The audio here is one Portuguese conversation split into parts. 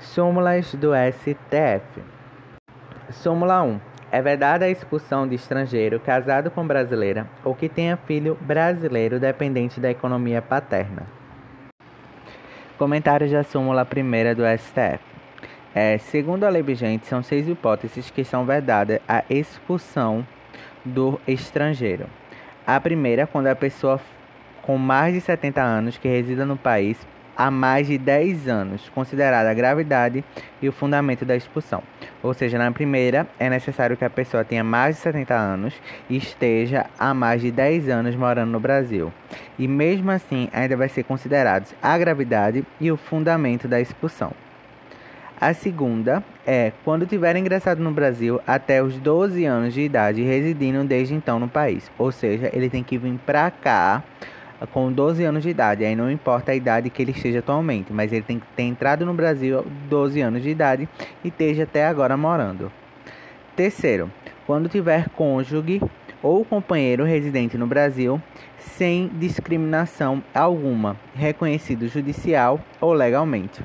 Súmulas do STF. Súmula 1. É vedada a expulsão de estrangeiro casado com brasileira ou que tenha filho brasileiro dependente da economia paterna. Comentários da súmula 1 do STF. É, segundo a lei vigente, são seis hipóteses que são vedadas a expulsão do estrangeiro. A primeira, quando a pessoa com mais de 70 anos que resida no país há mais de 10 anos, considerada a gravidade e o fundamento da expulsão. Ou seja, na primeira, é necessário que a pessoa tenha mais de 70 anos e esteja há mais de 10 anos morando no Brasil. E mesmo assim, ainda vai ser considerados a gravidade e o fundamento da expulsão. A segunda é quando tiver ingressado no Brasil até os 12 anos de idade, residindo desde então no país. Ou seja, ele tem que vir para cá com 12 anos de idade. Aí não importa a idade que ele esteja atualmente, mas ele tem que ter entrado no Brasil 12 anos de idade e esteja até agora morando. Terceiro, quando tiver cônjuge ou companheiro residente no Brasil sem discriminação alguma, reconhecido judicial ou legalmente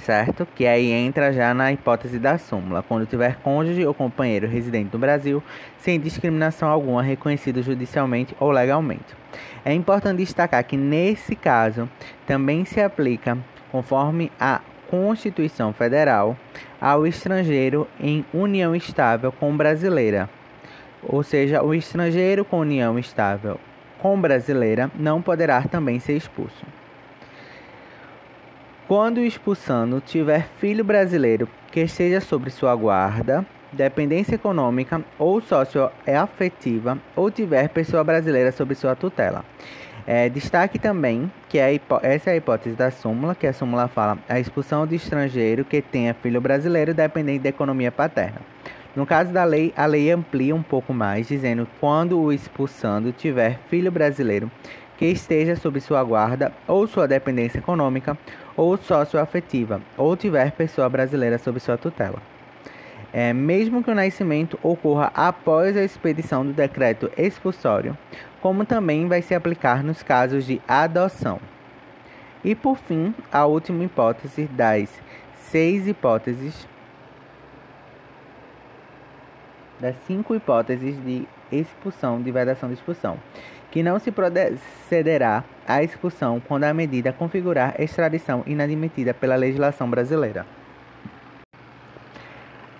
certo? Que aí entra já na hipótese da súmula, quando tiver cônjuge ou companheiro residente no Brasil, sem discriminação alguma reconhecido judicialmente ou legalmente. É importante destacar que nesse caso também se aplica, conforme a Constituição Federal, ao estrangeiro em união estável com brasileira. Ou seja, o estrangeiro com união estável com brasileira não poderá também ser expulso. Quando o expulsando tiver filho brasileiro que esteja sobre sua guarda, dependência econômica ou socioafetiva, ou tiver pessoa brasileira sob sua tutela. É, destaque também que é essa é a hipótese da súmula, que a súmula fala a expulsão de estrangeiro que tenha filho brasileiro dependente da economia paterna. No caso da lei, a lei amplia um pouco mais, dizendo quando o expulsando tiver filho brasileiro que esteja sob sua guarda ou sua dependência econômica ou socioafetiva, ou tiver pessoa brasileira sob sua tutela. É, mesmo que o nascimento ocorra após a expedição do decreto expulsório, como também vai se aplicar nos casos de adoção. E por fim, a última hipótese das seis hipóteses, das cinco hipóteses de expulsão, de vedação de expulsão, que não se procederá à expulsão quando a medida configurar extradição inadmitida pela legislação brasileira.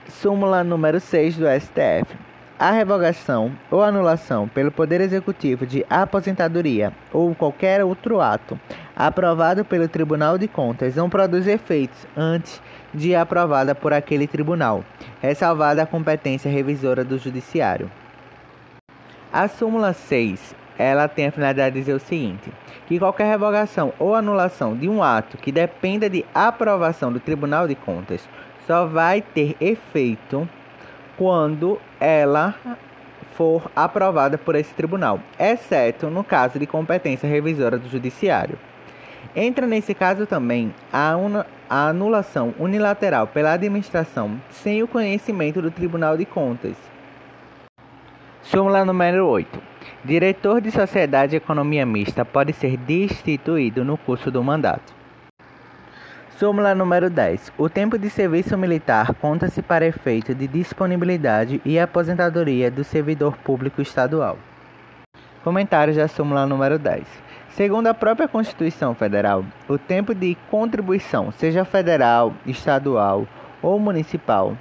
Súmula número 6 do STF. A revogação ou anulação pelo Poder Executivo de aposentadoria ou qualquer outro ato aprovado pelo Tribunal de Contas não produz efeitos antes de aprovada por aquele tribunal, ressalvada a competência revisora do Judiciário. A súmula 6 ela tem a finalidade de dizer o seguinte: que qualquer revogação ou anulação de um ato que dependa de aprovação do Tribunal de Contas só vai ter efeito quando ela for aprovada por esse tribunal, exceto no caso de competência revisora do Judiciário. Entra nesse caso também a, a anulação unilateral pela administração sem o conhecimento do Tribunal de Contas. Súmula número 8. Diretor de Sociedade de Economia Mista pode ser destituído no curso do mandato. Súmula número 10. O tempo de serviço militar conta-se para efeito de disponibilidade e aposentadoria do servidor público estadual. Comentários da súmula número 10. Segundo a própria Constituição Federal, o tempo de contribuição, seja federal, estadual ou municipal,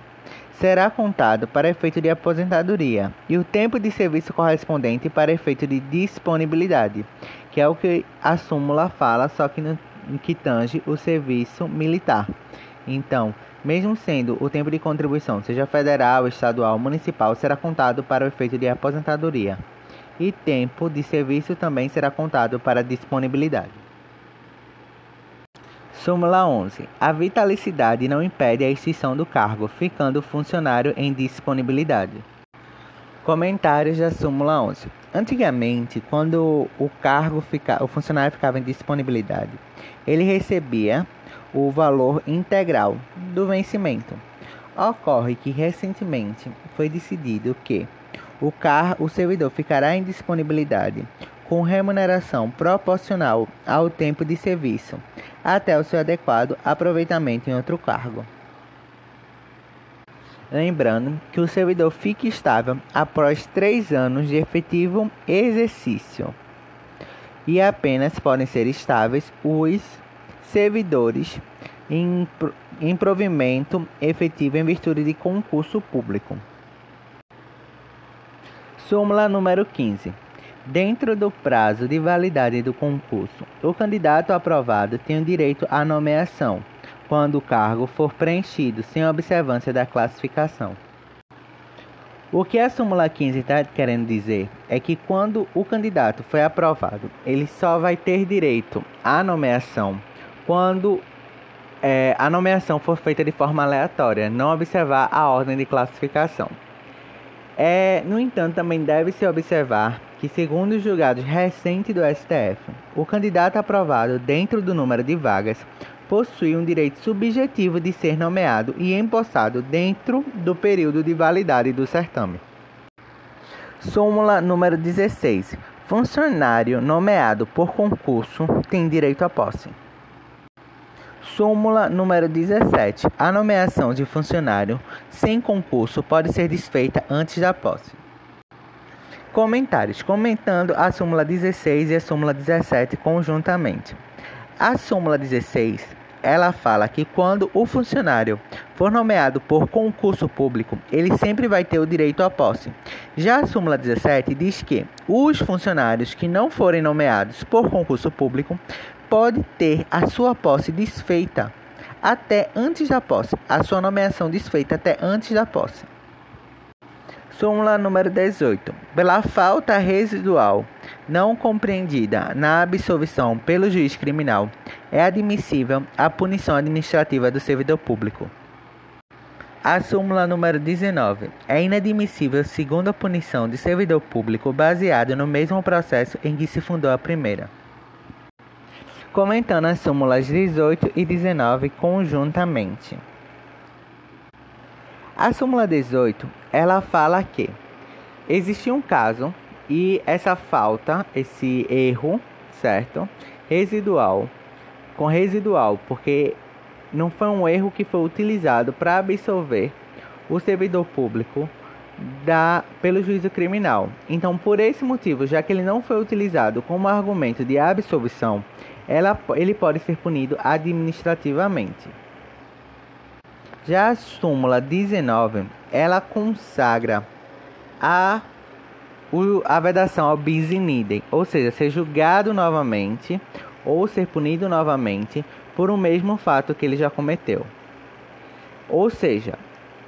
será contado para efeito de aposentadoria e o tempo de serviço correspondente para efeito de disponibilidade, que é o que a súmula fala, só que no que tange o serviço militar. Então, mesmo sendo o tempo de contribuição, seja federal, estadual, municipal, será contado para o efeito de aposentadoria. E tempo de serviço também será contado para disponibilidade. Súmula 11. A vitalicidade não impede a extinção do cargo, ficando o funcionário em disponibilidade. Comentários da súmula 11. Antigamente, quando o cargo fica, o funcionário ficava em disponibilidade, ele recebia o valor integral do vencimento. Ocorre que recentemente foi decidido que o, car o servidor ficará em disponibilidade com remuneração proporcional ao tempo de serviço, até o seu adequado aproveitamento em outro cargo. Lembrando que o servidor fica estável após três anos de efetivo exercício e apenas podem ser estáveis os servidores em, em provimento efetivo em virtude de concurso público. Súmula número 15. Dentro do prazo de validade do concurso, o candidato aprovado tem o direito à nomeação quando o cargo for preenchido sem observância da classificação. O que a súmula 15 está querendo dizer é que quando o candidato foi aprovado, ele só vai ter direito à nomeação quando é, a nomeação for feita de forma aleatória, não observar a ordem de classificação. É, no entanto, também deve-se observar que, segundo os julgados recentes do STF, o candidato aprovado dentro do número de vagas possui um direito subjetivo de ser nomeado e empossado dentro do período de validade do certame. Súmula número 16. Funcionário nomeado por concurso tem direito à posse. Súmula número 17. A nomeação de funcionário sem concurso pode ser desfeita antes da posse. Comentários. Comentando a súmula 16 e a súmula 17 conjuntamente. A súmula 16 ela fala que quando o funcionário for nomeado por concurso público, ele sempre vai ter o direito à posse. Já a súmula 17 diz que os funcionários que não forem nomeados por concurso público podem ter a sua posse desfeita até antes da posse, a sua nomeação desfeita até antes da posse. Súmula número 18. Pela falta residual não compreendida na absolvição pelo juiz criminal, é admissível a punição administrativa do servidor público. A súmula número 19. É inadmissível segunda punição de servidor público baseado no mesmo processo em que se fundou a primeira. Comentando as súmulas 18 e 19 conjuntamente. A súmula 18, ela fala que existe um caso e essa falta, esse erro, certo? Residual, com residual, porque não foi um erro que foi utilizado para absolver o servidor público da, pelo juízo criminal. Então, por esse motivo, já que ele não foi utilizado como argumento de absolvição, ela, ele pode ser punido administrativamente. Já a súmula 19, ela consagra a, a vedação ao bis in idem, ou seja, ser julgado novamente ou ser punido novamente por um mesmo fato que ele já cometeu. Ou seja,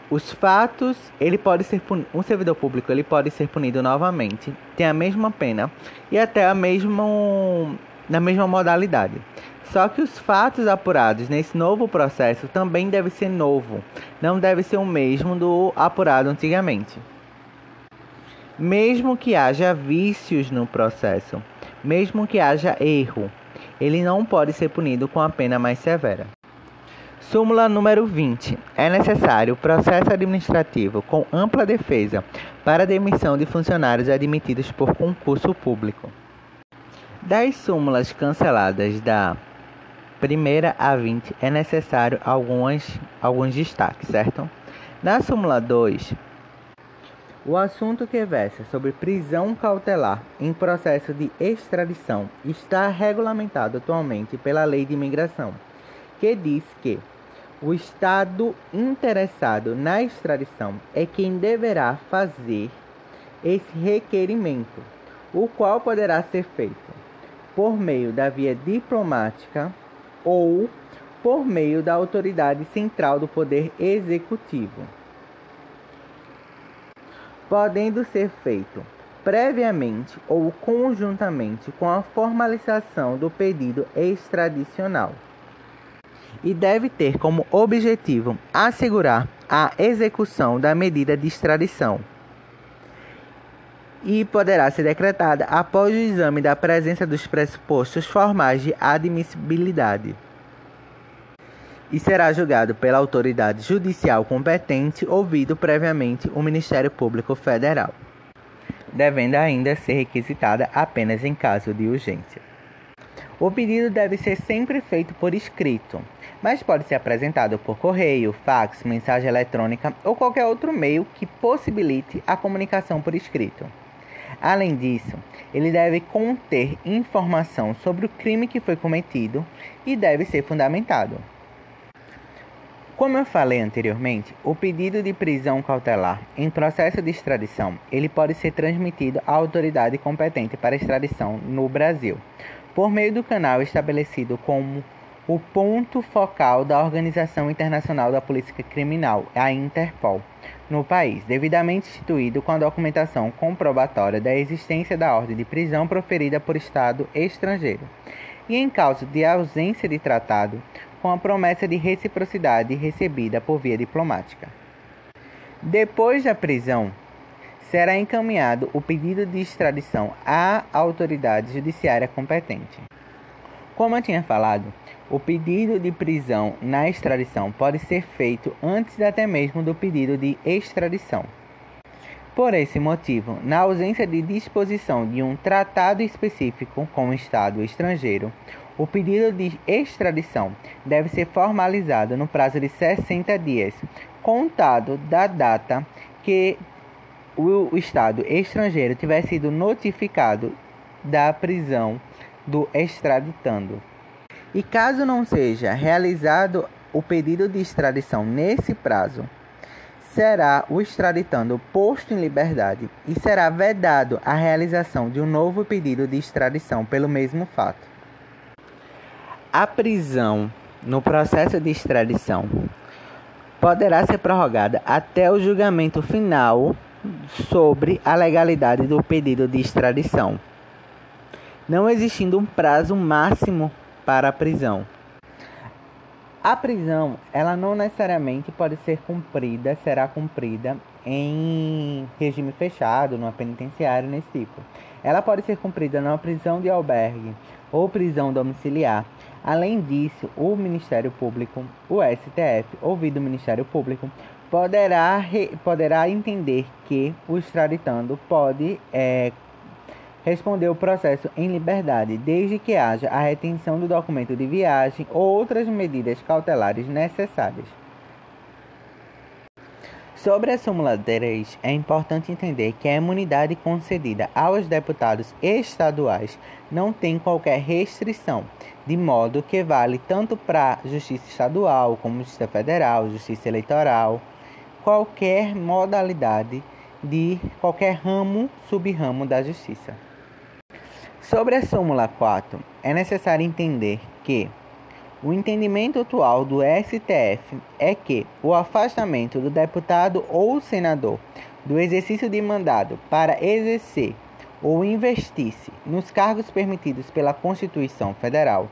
os fatos, ele pode ser um servidor público, ele pode ser punido novamente, tem a mesma pena e até a mesma na mesma modalidade. Só que os fatos apurados nesse novo processo também deve ser novo, não deve ser o mesmo do apurado antigamente. Mesmo que haja vícios no processo, mesmo que haja erro, ele não pode ser punido com a pena mais severa. Súmula número 20. É necessário processo administrativo com ampla defesa para demissão de funcionários admitidos por concurso público. Das súmulas canceladas da primeira a 20 é necessário algumas, alguns destaques, certo? Na súmula 2, o assunto que versa sobre prisão cautelar em processo de extradição está regulamentado atualmente pela Lei de Imigração, que diz que o Estado interessado na extradição é quem deverá fazer esse requerimento, o qual poderá ser feito por meio da via diplomática ou por meio da autoridade central do Poder Executivo, podendo ser feito previamente ou conjuntamente com a formalização do pedido extradicional. E deve ter como objetivo assegurar a execução da medida de extradição. E poderá ser decretada após o exame da presença dos pressupostos formais de admissibilidade e será julgado pela autoridade judicial competente, ouvido previamente o Ministério Público Federal. devendo ainda ser requisitada apenas em caso de urgência. O pedido deve ser sempre feito por escrito, mas pode ser apresentado por correio, fax, mensagem eletrônica ou qualquer outro meio que possibilite a comunicação por escrito. Além disso, ele deve conter informação sobre o crime que foi cometido e deve ser fundamentado. Como eu falei anteriormente, o pedido de prisão cautelar em processo de extradição, ele pode ser transmitido à autoridade competente para extradição no Brasil, por meio do canal estabelecido como o ponto focal da Organização Internacional da Polícia Criminal, a Interpol, no país, devidamente instituído com a documentação comprobatória da existência da ordem de prisão proferida por Estado estrangeiro, e em caso de ausência de tratado, com a promessa de reciprocidade recebida por via diplomática. Depois da prisão, será encaminhado o pedido de extradição à autoridade judiciária competente. Como eu tinha falado, o pedido de prisão na extradição pode ser feito antes até mesmo do pedido de extradição. Por esse motivo, na ausência de disposição de um tratado específico com o Estado estrangeiro, o pedido de extradição deve ser formalizado no prazo de 60 dias, contado da data que o Estado estrangeiro tiver sido notificado da prisão do extraditando. E caso não seja realizado o pedido de extradição nesse prazo, será o extraditando posto em liberdade e será vedado a realização de um novo pedido de extradição pelo mesmo fato. A prisão no processo de extradição poderá ser prorrogada até o julgamento final sobre a legalidade do pedido de extradição, não existindo um prazo máximo para a prisão. A prisão, ela não necessariamente pode ser cumprida, será cumprida em regime fechado, numa penitenciária, nesse tipo. Ela pode ser cumprida numa prisão de albergue ou prisão domiciliar. Além disso, o Ministério Público, o STF, ouvido o Ministério Público, poderá, poderá entender que o extraditando pode é, responder o processo em liberdade, desde que haja a retenção do documento de viagem ou outras medidas cautelares necessárias. Sobre a súmula 3, é importante entender que a imunidade concedida aos deputados estaduais não tem qualquer restrição, de modo que vale tanto para Justiça Estadual como Justiça Federal, Justiça Eleitoral, qualquer modalidade de qualquer ramo, subramo da Justiça. Sobre a súmula 4, é necessário entender que o entendimento atual do STF é que o afastamento do deputado ou senador do exercício de mandado para exercer ou investir-se nos cargos permitidos pela Constituição Federal,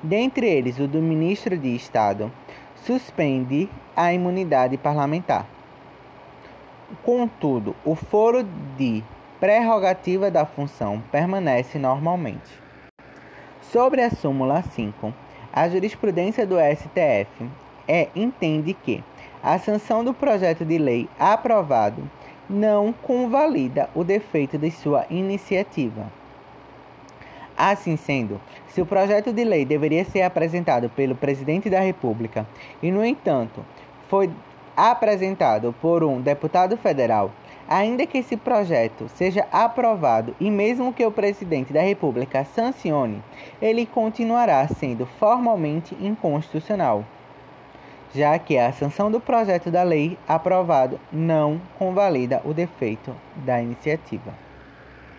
dentre eles o do ministro de Estado, suspende a imunidade parlamentar. Contudo, o foro de prerrogativa da função permanece normalmente. Sobre a súmula 5, a jurisprudência do STF é, entende que a sanção do projeto de lei aprovado não convalida o defeito de sua iniciativa. Assim sendo, se o projeto de lei deveria ser apresentado pelo presidente da República e, no entanto, foi apresentado por um deputado federal, Ainda que esse projeto seja aprovado e mesmo que o presidente da República sancione, ele continuará sendo formalmente inconstitucional, já que a sanção do projeto da lei aprovado não convalida o defeito da iniciativa.